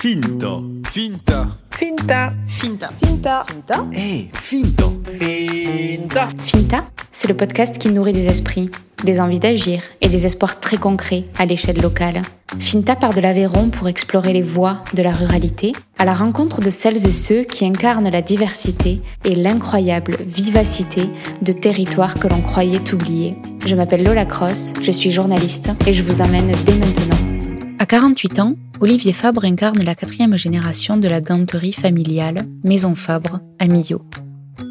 Finto. Finta. Finta. Finta. Finta. Finta. Eh, finto. Finta. Finta, c'est le podcast qui nourrit des esprits, des envies d'agir et des espoirs très concrets à l'échelle locale. Finta part de l'Aveyron pour explorer les voies de la ruralité, à la rencontre de celles et ceux qui incarnent la diversité et l'incroyable vivacité de territoires que l'on croyait oubliés. Je m'appelle Lola Cross, je suis journaliste et je vous emmène dès maintenant. À 48 ans, Olivier Fabre incarne la quatrième génération de la ganterie familiale Maison Fabre à Millau.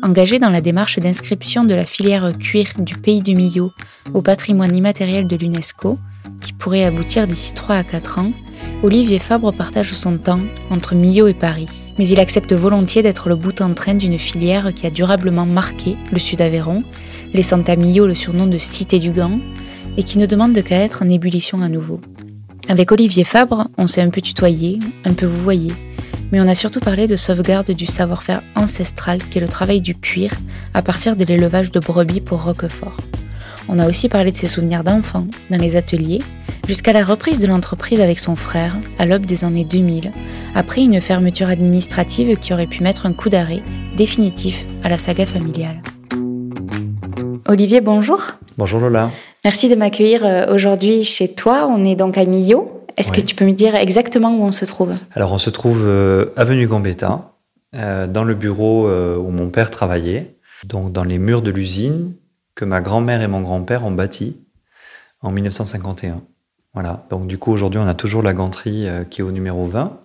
Engagé dans la démarche d'inscription de la filière cuir du pays du Millau au patrimoine immatériel de l'UNESCO, qui pourrait aboutir d'ici 3 à 4 ans, Olivier Fabre partage son temps entre Millau et Paris. Mais il accepte volontiers d'être le bout en train d'une filière qui a durablement marqué le sud Aveyron, laissant à Millau le surnom de Cité du Gant, et qui ne demande qu'à être en ébullition à nouveau. Avec Olivier Fabre, on s'est un peu tutoyé, un peu vouvoyé, mais on a surtout parlé de sauvegarde du savoir-faire ancestral qu'est le travail du cuir à partir de l'élevage de brebis pour Roquefort. On a aussi parlé de ses souvenirs d'enfant dans les ateliers, jusqu'à la reprise de l'entreprise avec son frère à l'aube des années 2000, après une fermeture administrative qui aurait pu mettre un coup d'arrêt définitif à la saga familiale. Olivier, bonjour. Bonjour Lola. Merci de m'accueillir euh, aujourd'hui chez toi. On est donc à Millau. Est-ce Oui. que tu peux me dire exactement où on se trouve? Alors on se trouve euh, avenue Gambetta, euh, dans le bureau euh, où mon père travaillait, donc dans les murs de l'usine que ma grand-mère et mon grand-père ont bâti en 1951. Voilà, donc du coup aujourd'hui on a toujours la ganterie qui est au numéro 20.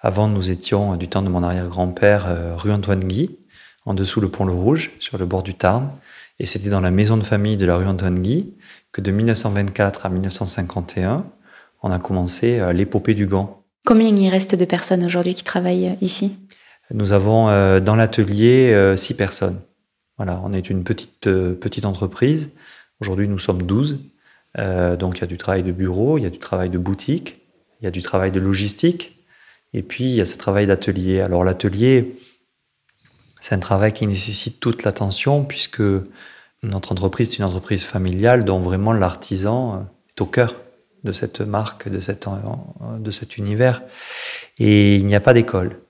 Avant nous étions du temps de mon arrière-grand-père rue Antoine Guy, en dessous le pont Le Rouge, sur le bord du Tarn. Et c'était dans la maison de famille de la rue Antoine Guy que de 1924 à 1951, on a commencé euh, l'épopée du gant. Combien il reste de personnes aujourd'hui qui travaillent euh, ici? Nous avons euh, dans l'atelier euh, six personnes. Voilà, on est une petite, euh, petite entreprise. Aujourd'hui, nous sommes 12. Euh, donc, il y a du travail de bureau, il y a du travail de boutique, il y a du travail de logistique, et puis il y a ce travail d'atelier. Alors, l'atelier, c'est un travail qui nécessite toute l'attention, puisque notre entreprise, c'est une entreprise familiale dont vraiment l'artisan euh, est au cœur de cette marque, de, cette, euh, de cet univers. Et il n'y a pas d'école.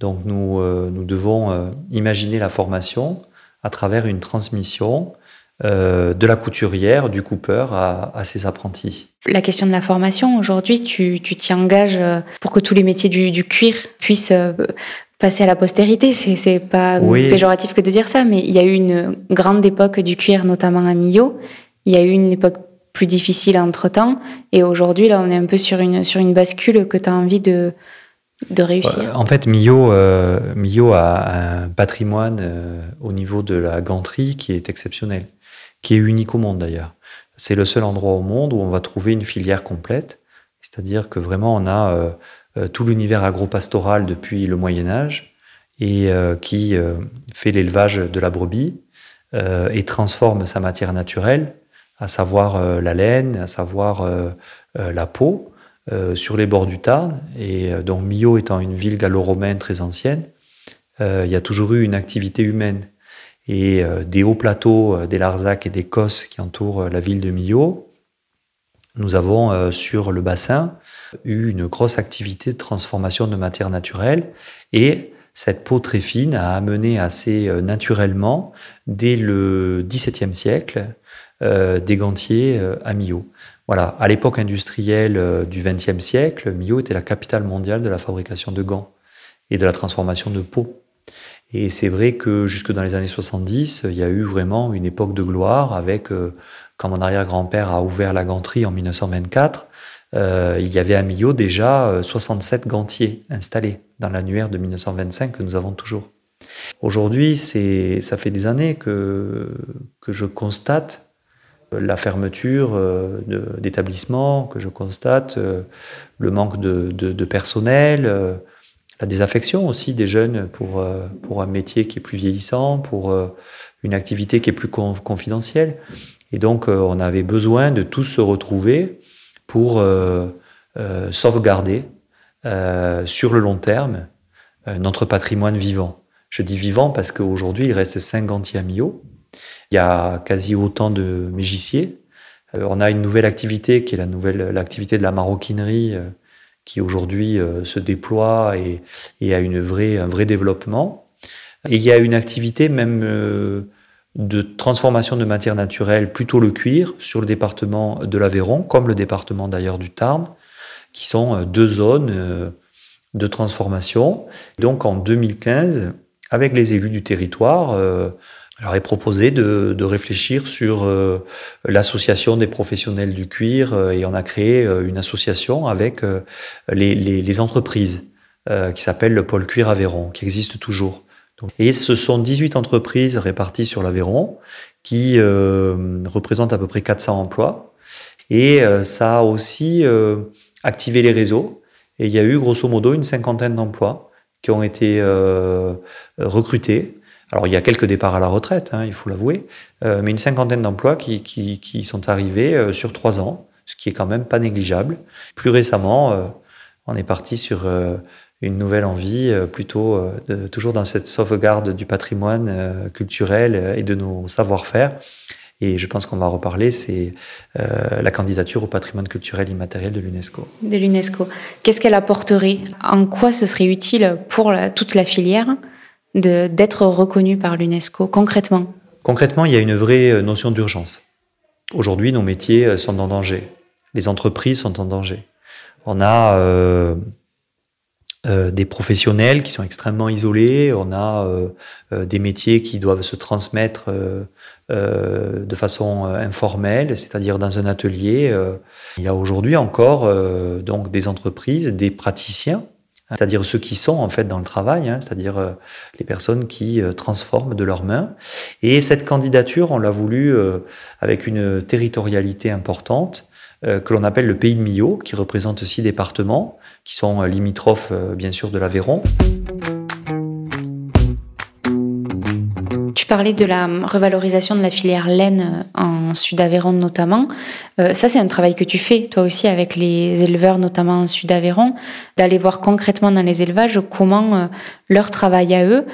Donc nous, euh, nous devons imaginer la formation à travers une transmission euh, de la couturière, du coupeur à, à ses apprentis. La question de la formation, aujourd'hui, tu t'y engages euh, pour que tous les métiers du, du cuir puissent euh, passer à la postérité. C'est c'est pas Oui. péjoratif que de dire ça, mais il y a eu une grande époque du cuir, notamment à Millau. Il y a eu une époque plus difficile entre-temps. Et aujourd'hui, là, on est un peu sur une, sur une bascule que tu as envie de, de réussir? Euh, En fait, Millau, euh, Millau a un patrimoine euh, au niveau de la ganterie qui est exceptionnel, qui est unique au monde d'ailleurs. C'est le seul endroit au monde où on va trouver une filière complète, c'est-à-dire que vraiment on a euh, tout l'univers agropastoral depuis le Moyen Âge et qui fait l'élevage de la brebis et transforme sa matière naturelle, à savoir la laine, à savoir la peau, euh, sur les bords du Tarn. Et euh, donc Millau étant une ville gallo-romaine très ancienne, euh, il y a toujours eu une activité humaine. Et des hauts plateaux, des Larzac et des Cosses qui entourent la ville de Millau, nous avons sur le bassin eu une grosse activité de transformation de matière naturelle et cette peau très fine a amené assez naturellement, dès le XVIIe siècle, des gantiers à Millau. Voilà, à l'époque industrielle euh, du XXe siècle, Millau était la capitale mondiale de la fabrication de gants et de la transformation de peau. Et c'est vrai que jusque dans les années 70, il y a eu vraiment une époque de gloire avec, euh, quand mon arrière-grand-père a ouvert la ganterie en 1924, euh, il y avait à Millau déjà euh, 67 gantiers installés dans l'annuaire de 1925 que nous avons toujours. Aujourd'hui, ça fait des années que, que je constate la fermeture euh, d'établissements, que je constate euh, le manque de, personnel, euh, la désaffection aussi des jeunes pour, pour un métier qui est plus vieillissant, pour une activité qui est plus con- confidentielle. Et donc, on avait besoin de tous se retrouver pour sauvegarder sur le long terme notre patrimoine vivant. Je dis vivant parce qu'aujourd'hui, il reste 5 gantiers à Millau. Il y a quasi autant de mégissiers. Euh, on a une nouvelle activité qui est la nouvelle l'activité de la maroquinerie euh, qui aujourd'hui se déploie et, a une vraie, un vrai développement. Et il y a une activité même de transformation de matière naturelle, plutôt le cuir, sur le département de l'Aveyron, comme le département d'ailleurs du Tarn, qui sont deux zones de transformation. Donc en 2015, avec les élus du territoire, euh, leur est proposé de, de réfléchir sur euh, l'association des professionnels du cuir euh, et on a créé euh, une association avec les, les, les, entreprises qui s'appelle le pôle cuir Aveyron, qui existe toujours. Et ce sont 18 entreprises réparties sur l'Aveyron qui représentent à peu près 400 emplois. Et ça a aussi activé les réseaux et il y a eu grosso modo une cinquantaine d'emplois qui ont été euh, recrutés. Alors il y a quelques départs à la retraite, hein, il faut l'avouer, euh, mais une cinquantaine d'emplois qui, qui, qui, sont arrivés euh, sur trois ans, ce qui est quand même pas négligeable. Plus récemment, euh, on est parti sur une nouvelle envie, plutôt toujours dans cette sauvegarde du patrimoine culturel et de nos savoir-faire. Et je pense qu'on va reparler, c'est la candidature au patrimoine culturel immatériel de l'UNESCO. De l'UNESCO. Qu'est-ce qu'elle apporterait? En quoi ce serait utile pour toute la filière? D'être reconnue par l'UNESCO concrètement? Concrètement, il y a une vraie euh, notion d'urgence. Aujourd'hui, nos métiers euh, sont en danger. Les entreprises sont en danger. On a euh, des professionnels qui sont extrêmement isolés, on a des métiers qui doivent se transmettre de façon informelle, c'est-à-dire dans un atelier. il y a aujourd'hui encore donc des entreprises, des praticiens, c'est-à-dire ceux qui sont en fait dans le travail, hein, c'est-à-dire les personnes qui transforment de leurs mains. Et cette candidature, on l'a voulu avec une territorialité importante que l'on appelle le pays de Millau, qui représente six départements qui sont euh, limitrophes euh, bien sûr de l'Aveyron. Tu parlais de la revalorisation de la filière laine euh, en Sud-Aveyron notamment. Euh, ça, c'est un travail que tu fais toi aussi avec les éleveurs, notamment en Sud-Aveyron, d'aller voir concrètement dans les élevages comment euh, leur travail à eux,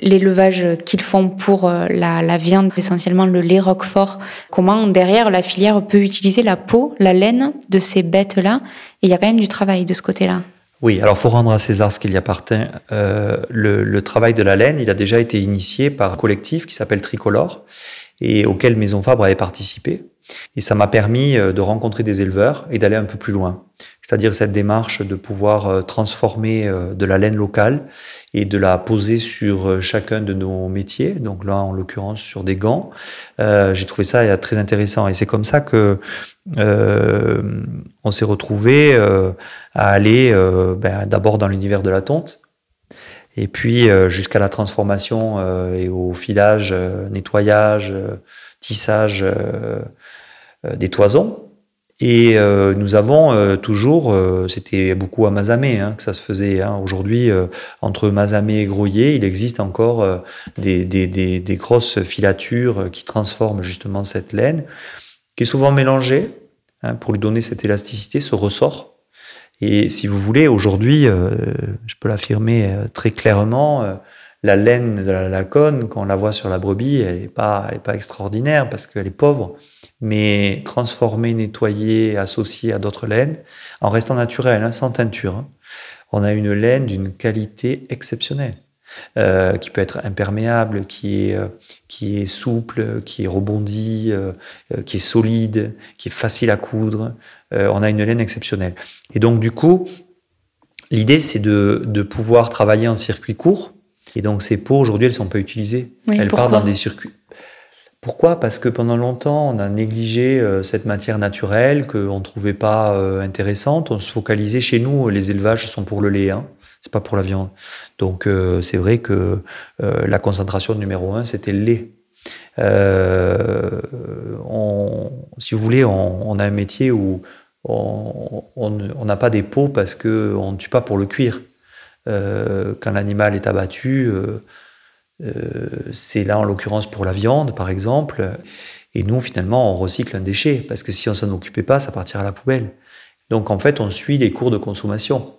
l'élevage qu'ils font pour la, la, viande, essentiellement le lait roquefort, comment derrière la filière peut utiliser la peau, la laine de ces bêtes-là. Et il y a quand même du travail de ce côté-là. Oui, alors faut rendre à César ce qu'il y appartient. Euh, le, le, travail de la laine, il a déjà été initié par un collectif qui s'appelle Tricolore et auquel Maison Fabre avait participé. Et ça m'a permis euh, de rencontrer des éleveurs et d'aller un peu plus loin. C'est-à-dire cette démarche de pouvoir euh, transformer euh, de la laine locale et de la poser sur chacun de nos métiers. Donc là, en l'occurrence, sur des gants. Euh, J'ai trouvé ça très intéressant. Et c'est comme ça que euh, on s'est retrouvé euh, à aller ben, d'abord dans l'univers de la tonte, et puis jusqu'à la transformation et au filage, nettoyage, tissage des toisons. Et euh, nous avons euh, toujours, euh, c'était beaucoup à Mazamé hein, que ça se faisait. Hein. Aujourd'hui, entre Mazamé et Groyer, il existe encore des, des, des, des, grosses filatures qui transforment justement cette laine, qui est souvent mélangée hein, pour lui donner cette élasticité, ce ressort. Et si vous voulez, aujourd'hui, je peux l'affirmer très clairement, la laine de la lacone, quand on la voit sur la brebis, elle n'est pas, pas extraordinaire parce qu'elle est pauvre mais transformé, nettoyé, associé à d'autres laines, en restant naturel, hein, sans teinture. Hein. On a une laine d'une qualité exceptionnelle, euh, qui peut être imperméable, qui est, euh, qui est souple, qui est rebondi, euh, qui est solide, qui est facile à coudre. On a une laine exceptionnelle. Et donc, du coup, l'idée, c'est de, de pouvoir travailler en circuit court. Et donc, ces peaux, aujourd'hui, elles ne sont pas utilisées. Oui, elles partent dans des circuits pourquoi? Parce que pendant longtemps, on a négligé euh, cette matière naturelle qu'on ne trouvait pas euh, intéressante. On se focalisait chez nous, les élevages sont pour le lait, hein, c'est pas pour la viande. Donc euh, c'est vrai que la concentration numéro un, c'était le lait. Si vous voulez, on, on, a un métier où on n'a pas des peaux parce qu'on ne tue pas pour le cuir. quand l'animal est abattu, c'est là en l'occurrence pour la viande, par exemple. Et nous, finalement, on recycle un déchet, parce que si on s'en occupait pas, ça partirait à la poubelle. Donc en fait, on suit les cours de consommation.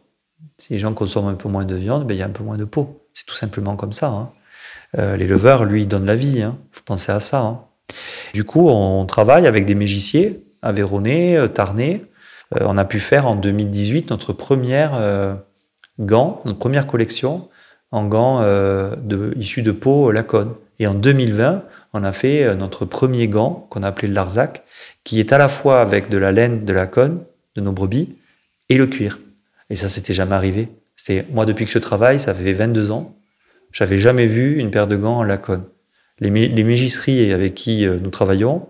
Si les gens consomment un peu moins de viande, ben, il y a un peu moins de peau. C'est tout simplement comme ça. Hein. Euh, L'éleveur, lui, donne la vie. Il hein. faut penser à ça. Hein. Du coup, on travaille avec des mégiciers, Aveyronais, euh, Tarnais, on a pu faire en 2018 notre première gant, notre première collection en gants issus de peau Lacoste. Et en 2020, on a fait notre premier gant qu'on a appelé le Larzac, qui est à la fois avec de la laine de Lacoste, de nos brebis, et le cuir. Et ça, c'était jamais arrivé. C'est moi depuis que je travaille, ça fait 22 ans, j'avais jamais vu une paire de gants en lacone. Les, les mégisseries avec qui euh, nous travaillons,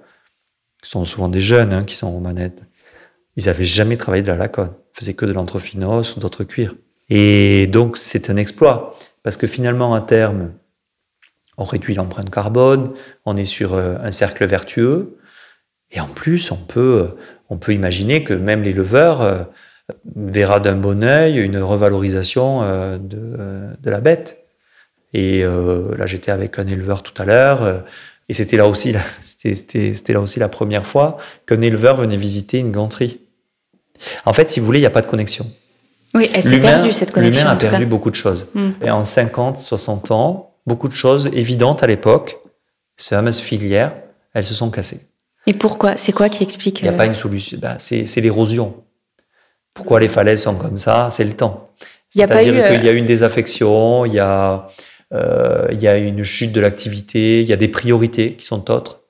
sont souvent des jeunes hein, qui sont aux manettes, ils n'avaient jamais travaillé de la lacone. Ils faisaient que de l'anthrophinos ou d'autres cuirs. Et donc, c'est un exploit. Parce que finalement, à terme, on réduit l'empreinte carbone, on est sur euh, un cercle vertueux. Et en plus, on peut, euh, on peut imaginer que même l'éleveur verra d'un bon œil une revalorisation de, de la bête. Et euh, là, j'étais avec un éleveur tout à l'heure. Euh, et c'était là aussi, c'était là aussi la première fois qu'un éleveur venait visiter une ganterie. En fait, si vous voulez, il n'y a pas de connexion. Oui, elle s'est perdue cette connexion. L'humain a perdu beaucoup de choses. Hmm. Et en 50, 60 ans, beaucoup de choses évidentes à l'époque, ces fameuses filières, elles se sont cassées. Et pourquoi? C'est quoi qui explique Il n'y a pas euh, une solution. Bah, c'est l'érosion. Pourquoi les falaises sont comme ça? C'est le temps. C'est-à-dire qu'il y a une désaffection, il y a euh, il y a une chute de l'activité, il y a des priorités qui sont autres.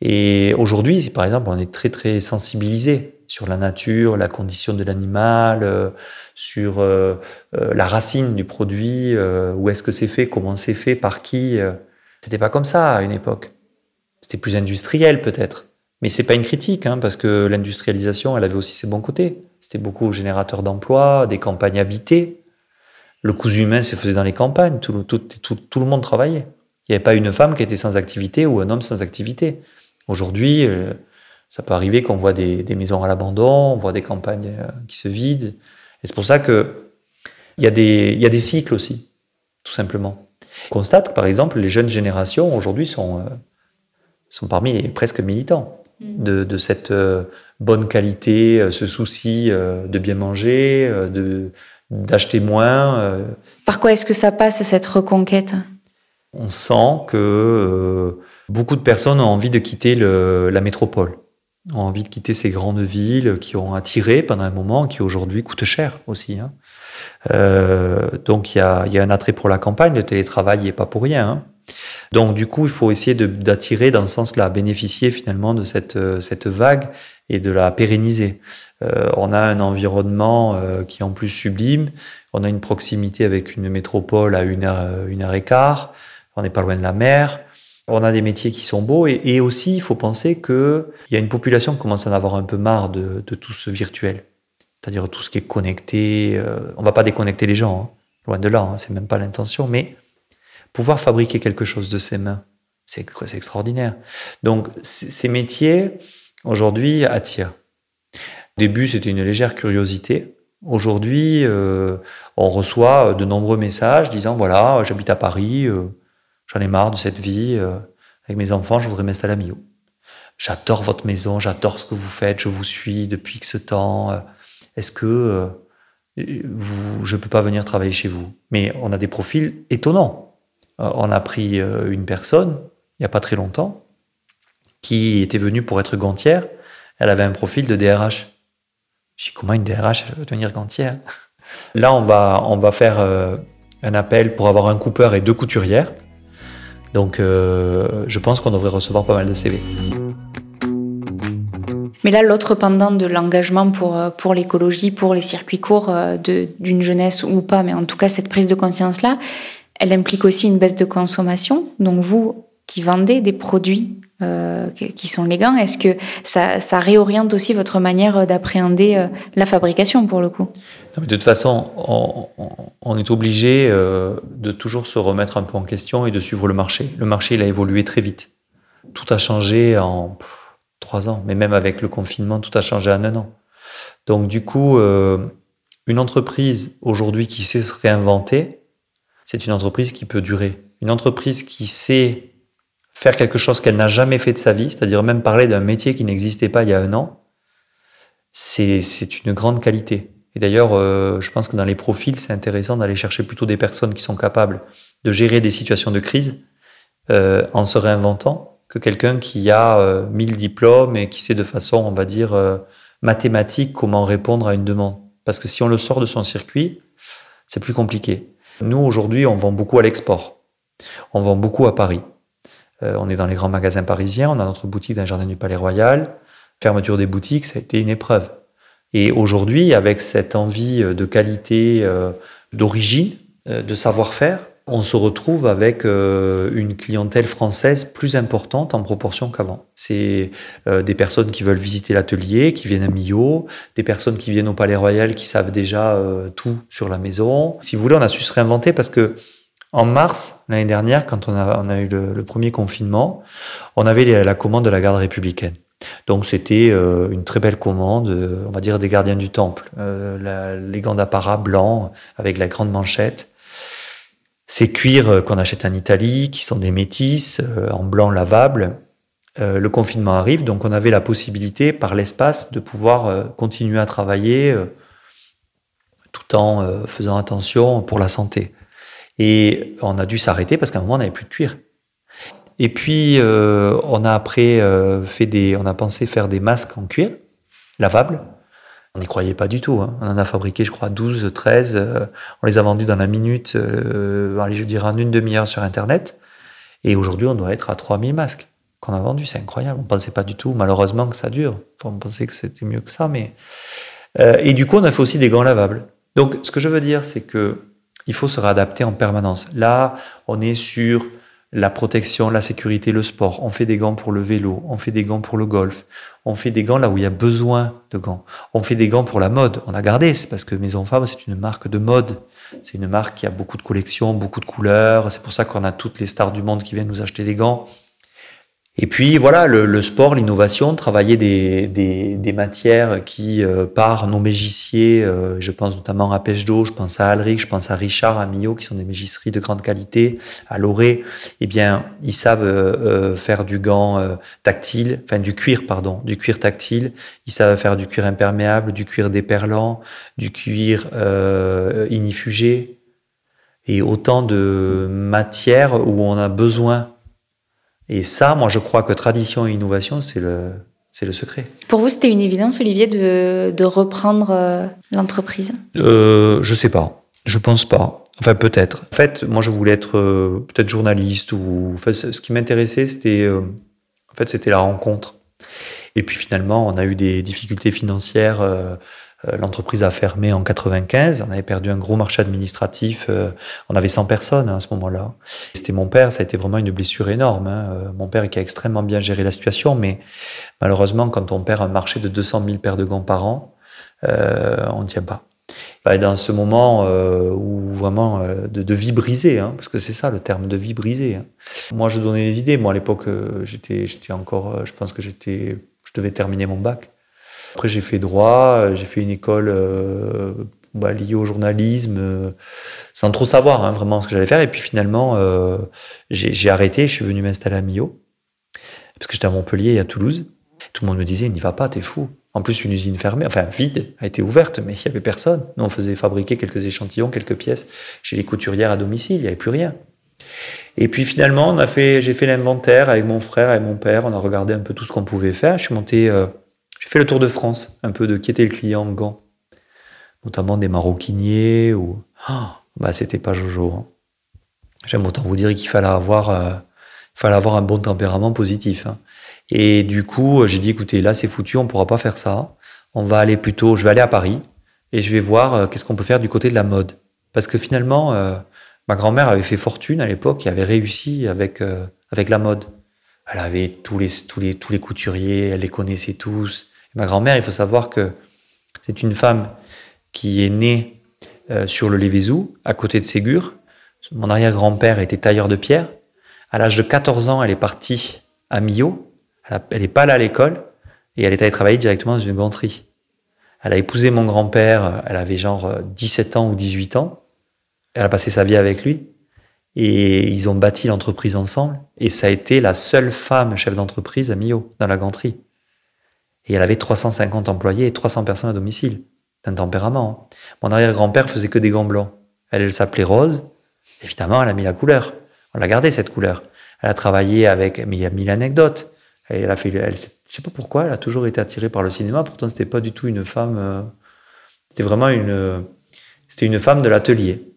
Et aujourd'hui, par exemple, on est très très sensibilisé sur la nature, la condition de l'animal, euh, sur euh, la racine du produit, où est-ce que c'est fait, comment c'est fait, par qui. C'était pas comme ça à une époque. C'était plus industriel peut-être. Mais c'est pas une critique, hein, parce que l'industrialisation, elle avait aussi ses bons côtés. C'était beaucoup générateur d'emplois, des campagnes habitées. Le cousu humain se faisait dans les campagnes, tout, le monde travaillait. Il n'y avait pas une femme qui était sans activité ou un homme sans activité. Aujourd'hui, euh, ça peut arriver qu'on voit des, maisons à l'abandon, on voit des campagnes euh, qui se vident. Et c'est pour ça qu'il y, a des, y a des cycles aussi, tout simplement. On constate que, par exemple, les jeunes générations aujourd'hui sont, euh, sont parmi les presque militants mmh. de, de cette bonne qualité, ce souci de bien manger, de, d'acheter moins. Euh. Par quoi est-ce que ça passe, cette reconquête? On sent que euh, beaucoup de personnes ont envie de quitter la métropole, ont envie de quitter ces grandes villes qui ont attiré pendant un moment, qui aujourd'hui coûtent cher aussi. Hein. Euh, donc il y a, un attrait pour la campagne, le télétravail n'est pas pour rien. Hein. Donc du coup, il faut essayer d'attirer dans ce sens-là, bénéficier finalement de cette, cette vague et de la pérenniser. Euh, on a un environnement euh, qui est en plus sublime. On a une proximité avec une métropole à une heure, euh, une heure et quart. On n'est pas loin de la mer. On a des métiers qui sont beaux et, aussi il faut penser qu'il y a une population qui commence à en avoir un peu marre de, tout ce virtuel, c'est-à-dire tout ce qui est connecté. on va pas déconnecter les gens, hein. loin de là, hein, c'est même pas l'intention, mais pouvoir fabriquer quelque chose de ses mains, c'est extraordinaire. Donc ces métiers aujourd'hui attirent. Au début, c'était une légère curiosité. Aujourd'hui, euh, on reçoit de nombreux messages disant voilà, j'habite à Paris, euh, j'en ai marre de cette vie. Euh, avec mes enfants, je voudrais m'installer à Millau. J'adore votre maison, j'adore ce que vous faites, je vous suis depuis ce temps. Est-ce que vous, je ne peux pas venir travailler chez vous? Mais on a des profils étonnants. on a pris une personne, il n'y a pas très longtemps, qui était venue pour être gantière. Elle avait un profil de DRH. Dis, comment une DRH, elle veut devenir gantière? Là, on va, on va faire euh, un appel pour avoir un coupeur et deux couturières. Donc, euh, je pense qu'on devrait recevoir pas mal de CV. Mais là, l'autre pendant de l'engagement pour, euh, pour l'écologie, pour les circuits courts d'une jeunesse ou pas, mais en tout cas, cette prise de conscience-là, elle implique aussi une baisse de consommation. Donc, vous qui vendez des produits euh, qui sont les gants. Est-ce que ça, réoriente aussi votre manière d'appréhender euh, la fabrication pour le coup? De toute façon, on, est obligé euh, de toujours se remettre un peu en question et de suivre le marché. Le marché, il a évolué très vite. Tout a changé en trois ans, mais même avec le confinement, tout a changé en un an. Donc du coup, une entreprise aujourd'hui qui sait se réinventer, c'est une entreprise qui peut durer. Une entreprise qui sait faire quelque chose qu'elle n'a jamais fait de sa vie, c'est-à-dire même parler d'un métier qui n'existait pas il y a un an, c'est une grande qualité. Et d'ailleurs, euh, je pense que dans les profils, c'est intéressant d'aller chercher plutôt des personnes qui sont capables de gérer des situations de crise euh, en se réinventant que quelqu'un qui a euh, mille diplômes et qui sait de façon, on va dire, mathématique comment répondre à une demande. Parce que si on le sort de son circuit, c'est plus compliqué. Nous, aujourd'hui, on vend beaucoup à l'export. On vend beaucoup à Paris. Euh, on est dans les grands magasins parisiens, on a notre boutique dans le jardin du Palais Royal. Fermeture des boutiques, ça a été une épreuve. Et aujourd'hui, avec cette envie de qualité, euh, d'origine, euh, de savoir-faire, on se retrouve avec euh, une clientèle française plus importante en proportion qu'avant. C'est euh, des personnes qui veulent visiter l'atelier, qui viennent à Millau, des personnes qui viennent au Palais Royal, qui savent déjà euh, tout sur la maison. Si vous voulez, on a su se réinventer parce que en mars l'année dernière, quand on a, a eu le, premier confinement, on avait la commande de la garde républicaine. Donc c'était une très belle commande, on va dire des gardiens du temple, la, les gants d'apparat blancs avec la grande manchette ces cuirs euh, qu'on achète en Italie, qui sont des métis, euh, en blanc lavable, euh, le confinement arrive, donc on avait la possibilité, par l'espace, de pouvoir continuer à travailler tout en faisant attention pour la santé. Et on a dû s'arrêter parce qu'à un moment, on n'avait plus de cuir. Et puis, on a après fait des, on a pensé faire des masques en cuir lavables on n'y croyait pas du tout. Hein. On en a fabriqué, je crois, 12, 13. Euh, on les a vendus dans la minute, euh, allez, je dirais en une demi-heure sur Internet. Et aujourd'hui, on doit être à 3000 masques qu'on a vendus. C'est incroyable. On ne pensait pas du tout, malheureusement, que ça dure. on pensait que c'était mieux que ça. mais euh, Et du coup, on a fait aussi des gants lavables. Donc, ce que je veux dire, c'est que il faut se réadapter en permanence. Là, on est sur la protection, la sécurité, le sport. On fait des gants pour le vélo, on fait des gants pour le golf, on fait des gants là où il y a besoin de gants. On fait des gants pour la mode. On a gardé, c'est parce que Maison Femme, c'est une marque de mode. C'est une marque qui a beaucoup de collections, beaucoup de couleurs. C'est pour ça qu'on a toutes les stars du monde qui viennent nous acheter des gants. Et puis voilà, le, le sport, l'innovation, travailler des, des, des, matières qui, euh, par nos mégissiers, euh, je pense notamment à Pêche d'eau, je pense à Alric, je pense à Richard, à Millau, qui sont des mégisseries de grande qualité, à Loré, eh bien, ils savent euh, faire du gant tactile, enfin du cuir, pardon, du cuir tactile. Ils savent faire du cuir imperméable, du cuir déperlant, du cuir inifugé, et autant de matières où on a besoin et ça, moi, je crois que tradition et innovation, c'est le, c'est le secret. Pour vous, c'était une évidence, Olivier, de, de reprendre euh, l'entreprise? Euh, Je sais pas. Je pense pas. Enfin, peut-être. En fait, moi, je voulais être euh, peut-être journaliste ou. Enfin, ce qui m'intéressait, c'était. Euh, en fait, c'était la rencontre. Et puis finalement, on a eu des difficultés financières l'entreprise a fermé en 95. On avait perdu un gros marché administratif. Euh, on avait 100 personnes hein, à ce moment-là. C'était mon père. Ça a été vraiment une blessure énorme. Hein. Euh, mon père qui a extrêmement bien géré la situation, mais malheureusement, quand on perd un marché de 200 000 paires de gants par an, on ne tient pas. Et dans ce moment où vraiment de, de, vie brisée, hein, parce que c'est ça le terme de vie brisée. Hein. Moi, je donnais des idées. Moi, à l'époque, j'étais, j'étais encore, je pense que j'étais, je devais terminer mon bac. Après, j'ai fait droit, euh, j'ai fait une école euh, bah, liée au journalisme, euh, sans trop savoir hein, vraiment ce que j'allais faire. Et puis finalement, j'ai arrêté, je suis venu m'installer à Millau, parce que j'étais à Montpellier et à Toulouse. Tout le monde me disait, n'y va pas, t'es fou. En plus, une usine fermée, enfin vide, a été ouverte, mais il n'y avait personne. Nous, on faisait fabriquer quelques échantillons, quelques pièces chez les couturières à domicile, il n'y avait plus rien. Et puis finalement, on fait, j'ai fait l'inventaire avec mon frère et mon père, on a regardé un peu tout ce qu'on pouvait faire. Je suis monté j'ai fait le tour de France, un peu de qui était le client en gants, notamment des maroquiniers ou. Oh, bah, c'était pas Jojo. Hein. J'aime autant vous dire qu'il fallait avoir, euh, fallait avoir un bon tempérament positif. Hein. Et du coup, j'ai dit écoutez, là c'est foutu, on pourra pas faire ça. On va aller plutôt, je vais aller à Paris et je vais voir euh, qu'est-ce qu'on peut faire du côté de la mode. Parce que finalement, euh, ma grand-mère avait fait fortune à l'époque et avait réussi avec, avec la mode. Elle avait tous les, tous, les, tous les couturiers, elle les connaissait tous. Ma grand-mère, il faut savoir que c'est une femme qui est née euh, sur le Lévézou, à côté de Ségur. Mon arrière-grand-père était tailleur de pierre. À l'âge de 14 ans, elle est partie à Millau. Elle n'est pas allée à l'école et elle est allée travailler directement dans une ganterie. Elle a épousé mon grand-père, elle avait genre 17 ans ou 18 ans. Elle a passé sa vie avec lui. Et ils ont bâti l'entreprise ensemble. Et ça a été la seule femme chef d'entreprise à Millau, dans la ganterie. Et elle avait 350 employés et 300 personnes à domicile. C'est un tempérament. Hein. Mon arrière-grand-père faisait que des gants blancs. Elle, s'appelait Rose. Évidemment, elle a mis la couleur. On l'a gardé, cette couleur. Elle a travaillé avec, mais il y a mille anecdotes. Elle a fait, elle, je sais pas pourquoi, elle a toujours été attirée par le cinéma. Pourtant, c'était pas du tout une femme. Euh, c'était vraiment une, c'était une femme de l'atelier.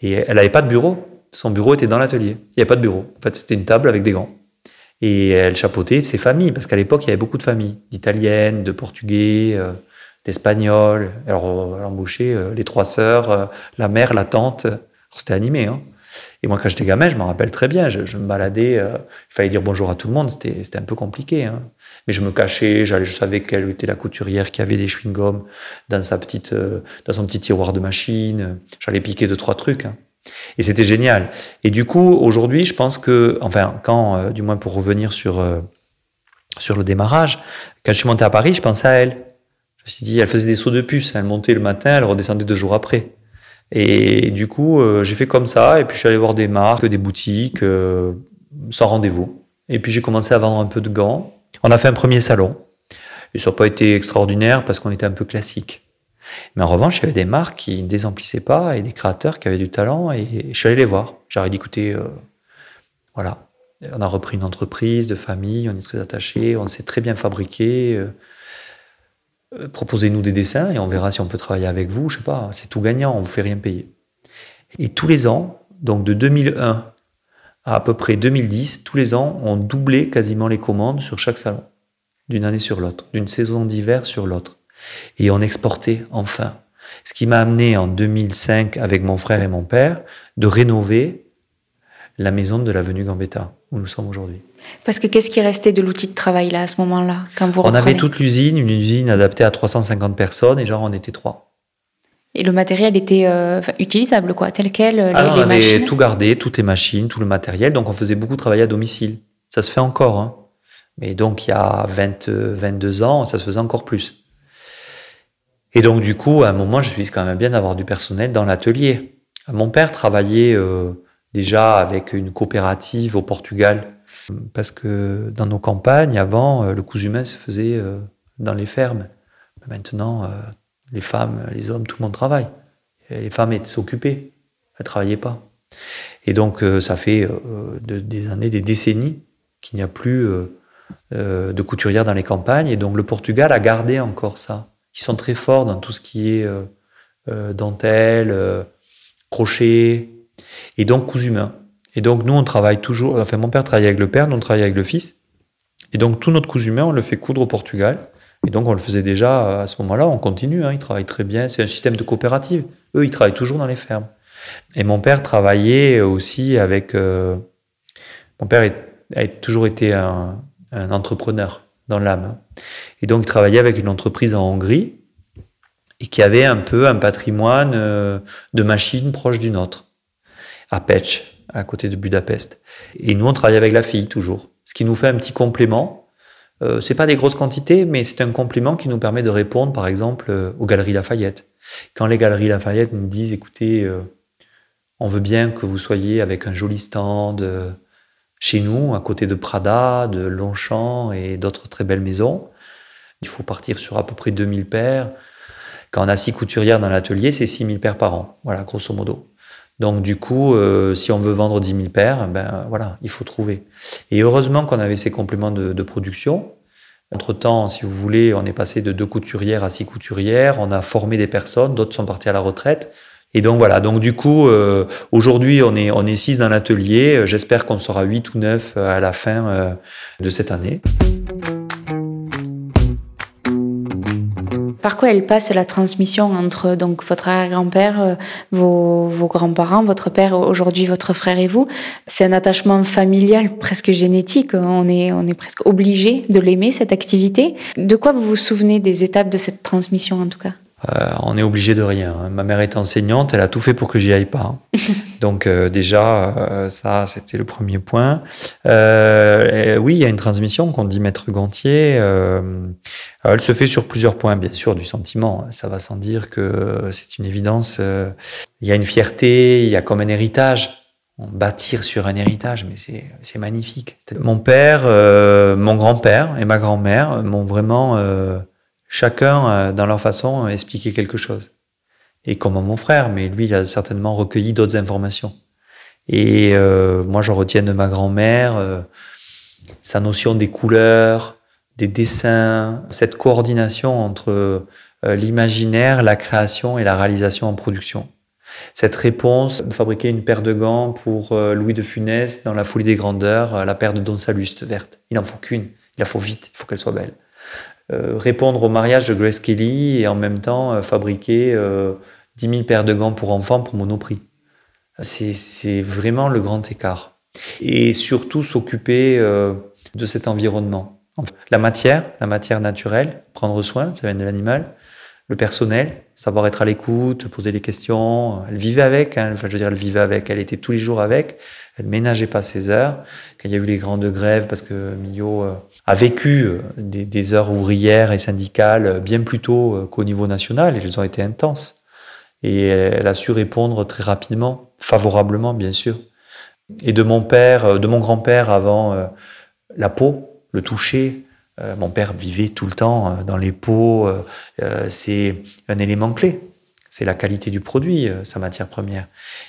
Et elle n'avait pas de bureau. Son bureau était dans l'atelier. Il n'y avait pas de bureau. En fait, c'était une table avec des gants. Et elle chapeautait ses familles, parce qu'à l'époque, il y avait beaucoup de familles, d'Italiennes, de Portugais, euh, d'Espagnols. Alors, elle embauchait euh, les trois sœurs, euh, la mère, la tante. C'était animé. Hein. Et moi, quand j'étais gamin, je m'en rappelle très bien. Je, me baladais, il fallait dire bonjour à tout le monde. C'était un peu compliqué. Hein. Mais je me cachais, je savais quelle était la couturière qui avait des chewing-gums dans, sa petite, dans son petit tiroir de machine. J'allais piquer deux, trois trucs. Hein. Et c'était génial. Et du coup, aujourd'hui, je pense que, enfin, quand, euh, du moins pour revenir sur, euh, sur le démarrage, quand je suis monté à Paris, je pensais à elle. Je me suis dit, elle faisait des sauts de puce. Elle montait le matin, elle redescendait deux jours après. Et du coup, euh, j'ai fait comme ça. Et puis, je suis allé voir des marques, des boutiques, sans rendez-vous. Et puis, j'ai commencé à vendre un peu de gants. On a fait un premier salon. Et ça n'a pas été extraordinaire parce qu'on était un peu classique. Mais en revanche, il y avait des marques qui ne désemplissaient pas et des créateurs qui avaient du talent et je suis allé les voir. J'aurais dit, euh, voilà, on a repris une entreprise de famille, on est très attachés, on sait très bien fabriquer. Euh, euh, proposez-nous des dessins et on verra si on peut travailler avec vous. Je sais pas, c'est tout gagnant, on vous fait rien payer. Et tous les ans, donc de 2001 à à peu près 2010, tous les ans, on doublait quasiment les commandes sur chaque salon, d'une année sur l'autre, d'une saison d'hiver sur l'autre. Et on exportait enfin. Ce qui m'a amené en 2005 avec mon frère et mon père de rénover la maison de l'avenue Gambetta où nous sommes aujourd'hui. Parce que qu'est-ce qui restait de l'outil de travail là à ce moment-là quand vous On avait toute l'usine, une usine adaptée à 350 personnes et genre on était trois. Et le matériel était euh, utilisable quoi, tel quel euh, les, ah, On avait tout gardé, toutes les machines, tout le matériel, donc on faisait beaucoup travailler à domicile. Ça se fait encore, hein. mais donc il y a 20, 22 ans, ça se faisait encore plus. Et donc, du coup, à un moment, je suis quand même bien d'avoir du personnel dans l'atelier. Mon père travaillait euh, déjà avec une coopérative au Portugal, parce que dans nos campagnes, avant, euh, le cousu humain se faisait euh, dans les fermes. Maintenant, les femmes, les hommes, tout le monde travaille. Les femmes étaient occupées, elles ne travaillaient pas. Et donc, ça fait des années, des décennies qu'il n'y a plus de couturières dans les campagnes. Et donc, le Portugal a gardé encore ça qui sont très forts dans tout ce qui est euh, euh, dentelle, euh, crochet, et donc cousu humain. Et donc nous, on travaille toujours, enfin mon père travaille avec le père, nous on travaille avec le fils. Et donc tout notre cousu humain, on le fait coudre au Portugal. Et donc on le faisait déjà à ce moment-là, on continue, hein, ils travaillent très bien. C'est un système de coopérative. Eux, ils travaillent toujours dans les fermes. Et mon père travaillait aussi avec... mon père a toujours été un, un entrepreneur dans l'âme. Et donc, il travaillait avec une entreprise en Hongrie et qui avait un peu un patrimoine euh, de machines proche du nôtre, à Pech, à côté de Budapest. Et nous, on travaillait avec la fille toujours, ce qui nous fait un petit complément. Euh, c'est pas des grosses quantités, mais c'est un complément qui nous permet de répondre, par exemple, euh, aux Galeries Lafayette. Quand les Galeries Lafayette nous disent, écoutez, euh, on veut bien que vous soyez avec un joli stand chez nous, à côté de Prada, de Longchamp et d'autres très belles maisons. Il faut partir sur à peu près 2000 paires. Quand on a six couturières dans l'atelier, c'est 6000 paires par an. Voilà, grosso modo. Donc du coup, euh, si on veut vendre 10 000 paires, ben voilà, il faut trouver. Et heureusement qu'on avait ces compléments de, production. Entre-temps, si vous voulez, on est passé de deux couturières à six couturières, on a formé des personnes, d'autres sont partis à la retraite. Et donc voilà, donc du coup, euh, aujourd'hui, on est, on six dans l'atelier. J'espère qu'on sera huit ou neuf à la fin euh, de cette année. Par quoi elle passe la transmission entre donc votre arrière-grand-père, euh, vos, vos grands-parents, votre père, aujourd'hui votre frère et vous? C'est un attachement familial presque génétique. On est, on est presque obligé de l'aimer, cette activité. De quoi vous vous souvenez des étapes de cette transmission en tout cas? Euh, on est obligé de rien. Hein. Ma mère est enseignante, elle a tout fait pour que j'y aille pas. Hein. Donc euh, déjà, euh, ça, c'était le premier point. oui, il y a une transmission qu'on dit maître Gantier. elle se fait sur plusieurs points, bien sûr, du sentiment. Ça va sans dire que c'est une évidence. Il y a une fierté, il y a comme un héritage. On bâtir sur un héritage, mais c'est magnifique. Mon père, mon grand-père et ma grand-mère m'ont vraiment chacun, euh, dans leur façon, expliqué quelque chose. Et comme mon frère, mais lui, il a certainement recueilli d'autres informations. Et euh, moi, je retiens de ma grand-mère, euh, sa notion des couleurs, des dessins, cette coordination entre euh, l'imaginaire, la création et la réalisation en production. Cette réponse de fabriquer une paire de gants pour euh, Louis de Funès dans La Folie des Grandeurs, euh, la paire de Don Saluste verte. Il n'en faut qu'une, il la faut vite, il faut qu'elle soit belle. Répondre au mariage de Grace Kelly et en même temps fabriquer 10 000 paires de gants pour enfants pour Monoprix. C'est vraiment le grand écart. Et surtout s'occuper de cet environnement. La matière, la matière naturelle, prendre soin, ça vient de l'animal. Le personnel, savoir être à l'écoute, poser des questions. Elle vivait avec, hein. enfin, je veux dire, elle vivait avec, elle était tous les jours avec. Elle ménageait pas ses heures. Quand il y a eu les grandes grèves, parce que Millot euh, a vécu euh, des, heures ouvrières et syndicales euh, bien plus tôt qu'au niveau national, et elles ont été intenses. Et elle a su répondre très rapidement, favorablement, bien sûr. Et de mon père, de mon grand-père avant la peau, le toucher. Euh, mon père vivait tout le temps euh, dans les pots. Euh, c'est un élément clé. C'est la qualité du produit, sa matière première.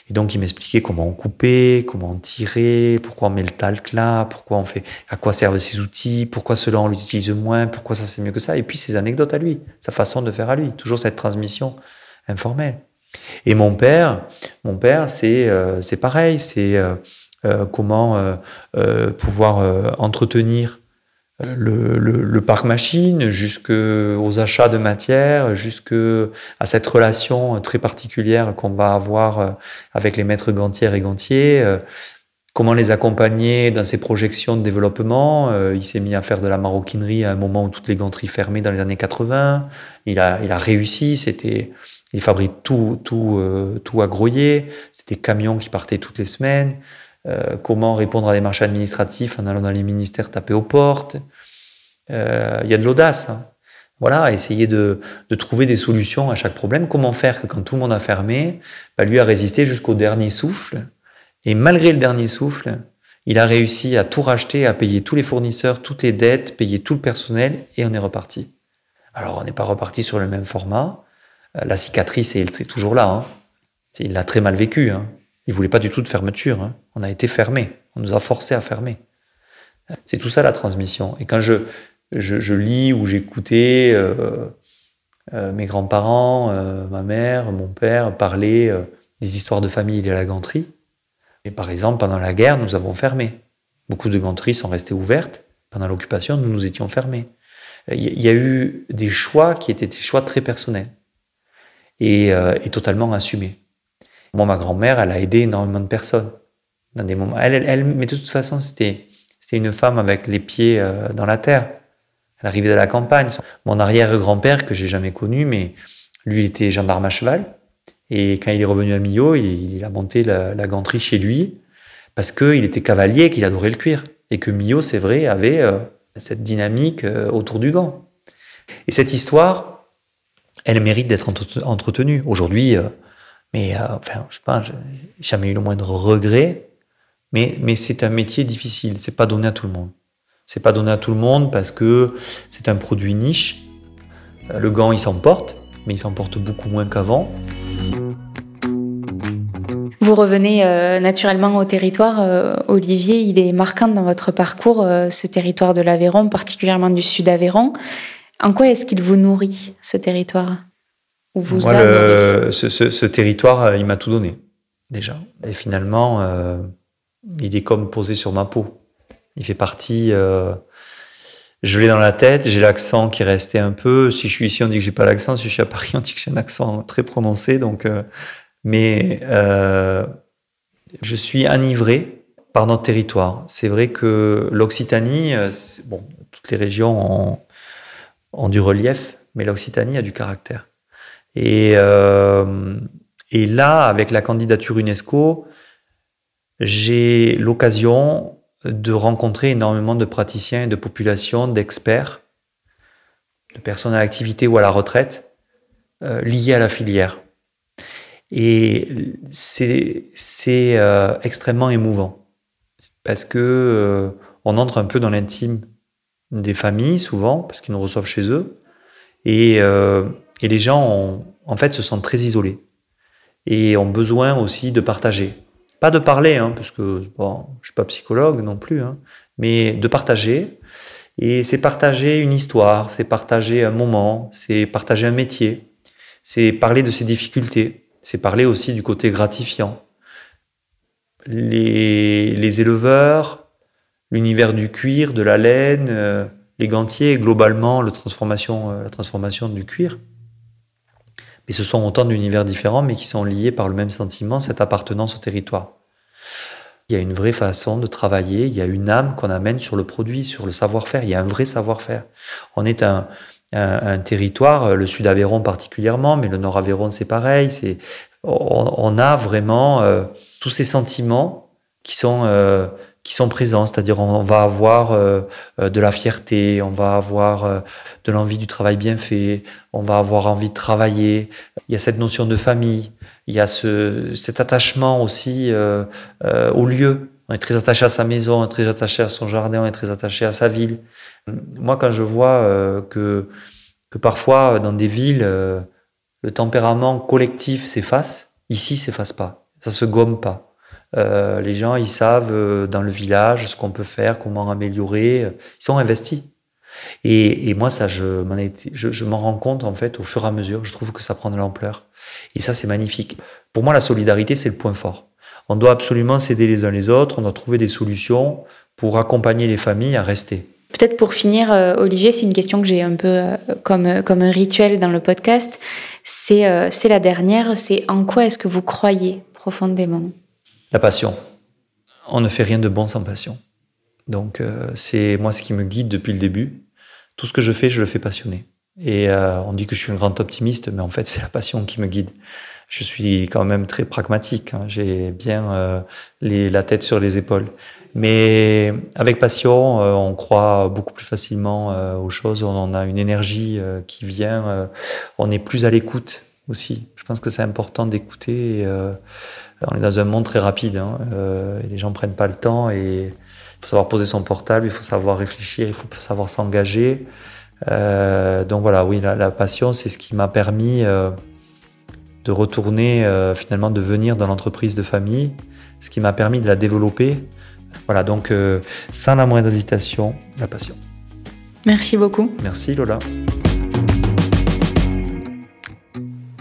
Et donc, il m'expliquait comment on coupait, comment on tirait, pourquoi on met le talc là, pourquoi on fait, à quoi servent ces outils, pourquoi cela on l'utilise moins, pourquoi ça c'est mieux que ça. Et puis, ses anecdotes à lui, sa façon de faire à lui. Toujours cette transmission informelle. Et mon père, mon père, c'est c'est pareil. C'est euh, comment euh, euh, pouvoir entretenir le, parc machine, jusqu'aux achats de matières, jusqu'à cette relation très particulière qu'on va avoir avec les maîtres gantières et gantiers. Comment les accompagner dans ces projections de développement Il s'est mis à faire de la maroquinerie à un moment où toutes les ganteries fermaient dans les années 80. Il a, il a réussi. C'était, il fabrique tout, tout, tout à Groyer. C'était camions qui partaient toutes les semaines. Euh, comment répondre à des marchés administratifs en allant dans les ministères taper aux portes. Euh, il y a de l'audace. Hein. Voilà, essayer de, trouver des solutions à chaque problème. Comment faire que quand tout le monde a fermé, bah, lui a résisté jusqu'au dernier souffle. Et malgré le dernier souffle, il a réussi à tout racheter, à payer tous les fournisseurs, toutes les dettes, payer tout le personnel, et on est reparti. Alors, on n'est pas reparti sur le même format. Euh, la cicatrice est toujours là. Hein. Il l'a très mal vécu. Hein. Il voulait pas du tout de fermeture. Hein. On a été fermé. On nous a forcé à fermer. C'est tout ça la transmission. Et quand je, je, lis ou j'écoutais euh, euh, mes grands-parents, euh, ma mère, mon père parler des histoires de famille et la ganterie, et par exemple, pendant la guerre, nous avons fermé. Beaucoup de ganteries sont restées ouvertes. Pendant l'occupation, nous nous étions fermés. Il y a eu des choix qui étaient des choix très personnels et, totalement assumés. Moi, ma grand-mère, elle a aidé énormément de personnes dans des moments. Elle, mais de toute façon, c'était, une femme avec les pieds dans la terre. Elle arrivait de la campagne. Mon arrière-grand-père, que j'ai jamais connu, mais lui, était gendarme à cheval. Et quand il est revenu à Millau, il, a monté la, la, ganterie chez lui parce qu'il était cavalier qu'il adorait le cuir. Et que Millau, c'est vrai, avait euh, cette dynamique euh, autour du gant. Et cette histoire, elle mérite d'être entretenue. Aujourd'hui, mais euh, enfin, je sais pas, jamais eu le moindre regret. Mais, mais c'est un métier difficile. C'est pas donné à tout le monde. C'est pas donné à tout le monde parce que c'est un produit niche. Euh, le gant, il s'emporte, mais il s'emporte beaucoup moins qu'avant. Vous revenez euh, naturellement au territoire. Olivier, il est marquant dans votre parcours, ce territoire de l'Aveyron, particulièrement du sud Aveyron. En quoi est-ce qu'il vous nourrit, ce territoire? Vous ce, territoire, euh, il m'a tout donné, déjà. Et finalement, euh, il est comme posé sur ma peau. Il fait partie. Euh, je l'ai dans la tête, j'ai l'accent qui est resté un peu. Si je suis ici, on dit que j'ai pas l'accent. Si je suis à Paris, on dit que j'ai un accent très prononcé. Donc, mais je suis enivré par notre territoire. C'est vrai que l'Occitanie, bon, toutes les régions ont, ont du relief, mais l'Occitanie a du caractère. Et, euh, et là, avec la candidature UNESCO, j'ai l'occasion de rencontrer énormément de praticiens et de populations, d'experts, de personnes à l'activité ou à la retraite, euh, liées à la filière. Et c'est euh, extrêmement émouvant parce que euh, on entre un peu dans l'intime des familles souvent parce qu'ils nous reçoivent chez eux et et les gens, en fait, se sentent très isolés et ont besoin aussi de partager. Pas de parler, hein, parce que je suis pas psychologue non plus, hein, mais de partager. Et c'est partager une histoire, c'est partager un moment, c'est partager un métier, c'est parler de ses difficultés, c'est parler aussi du côté gratifiant. Les, éleveurs, l'univers du cuir, de la laine, euh, les gantiers, globalement la transformation, euh, la transformation du cuir. Mais ce sont autant d'univers différents, mais qui sont liés par le même sentiment, cette appartenance au territoire. Il y a une vraie façon de travailler, il y a une âme qu'on amène sur le produit, sur le savoir-faire, il y a un vrai savoir-faire. On est un, un, territoire, le sud Aveyron particulièrement, mais le nord Aveyron c'est pareil. C'est on, a vraiment euh, tous ces sentiments qui sont euh, qui sont présents, c'est-à-dire on, va avoir euh, de la fierté, on va avoir de l'envie du travail bien fait, on va avoir envie de travailler. Il y a cette notion de famille, il y a ce, cet attachement aussi au lieu. On est très attaché à sa maison, on est très attaché à son jardin, on est très attaché à sa ville. Moi, quand je vois euh, que, que parfois dans des villes, euh, le tempérament collectif s'efface, ici, s'efface pas. Ça se gomme pas. Euh, les gens, ils savent dans le village ce qu'on peut faire, comment améliorer. Ils sont investis. Et, moi, ça, je m'en rends compte en fait au fur et à mesure. Je trouve que ça prend de l'ampleur. Et ça, c'est magnifique. Pour moi, la solidarité, c'est le point fort. On doit absolument s'aider les uns les autres, on doit trouver des solutions pour accompagner les familles à rester. Peut-être pour finir, euh, Olivier, c'est une question que j'ai un peu euh, comme, euh, comme un rituel dans le podcast. C'est la dernière, c'est en quoi est-ce que vous croyez profondément? La passion. On ne fait rien de bon sans passion. Donc c'est moi ce qui me guide depuis le début. Tout ce que je fais, je le fais passionné. Et on dit que je suis un grand optimiste, mais en fait c'est la passion qui me guide je suis quand même très pragmatique. Hein. J'ai bien euh, les, la tête sur les épaules. Mais avec passion, euh, on croit beaucoup plus facilement euh, aux choses. On a une énergie qui vient. on est plus à l'écoute aussi. Je pense que c'est important d'écouter. on est dans un monde très rapide. Hein. les gens prennent pas le temps et il faut savoir poser son portable, il faut savoir réfléchir, il faut savoir s'engager. donc voilà, oui, la, la passion, c'est ce qui m'a permis de retourner, euh, finalement, de venir dans l'entreprise de famille, ce qui m'a permis de la développer. Voilà, donc euh, sans la moindre hésitation, la passion. Merci beaucoup. Merci Lola.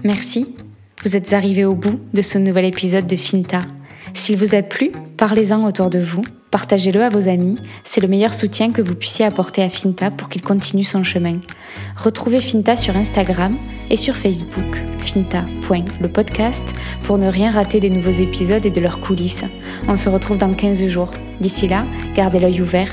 Merci. Vous êtes arrivé au bout de ce nouvel épisode de Finta. S'il vous a plu, parlez-en autour de vous, partagez-le à vos amis, c'est le meilleur soutien que vous puissiez apporter à Finta pour qu'il continue son chemin. Retrouvez Finta sur Instagram et sur Facebook, finta.lepodcast, pour ne rien rater des nouveaux épisodes et de leurs coulisses. On se retrouve dans 15 jours. D'ici là, gardez l'œil ouvert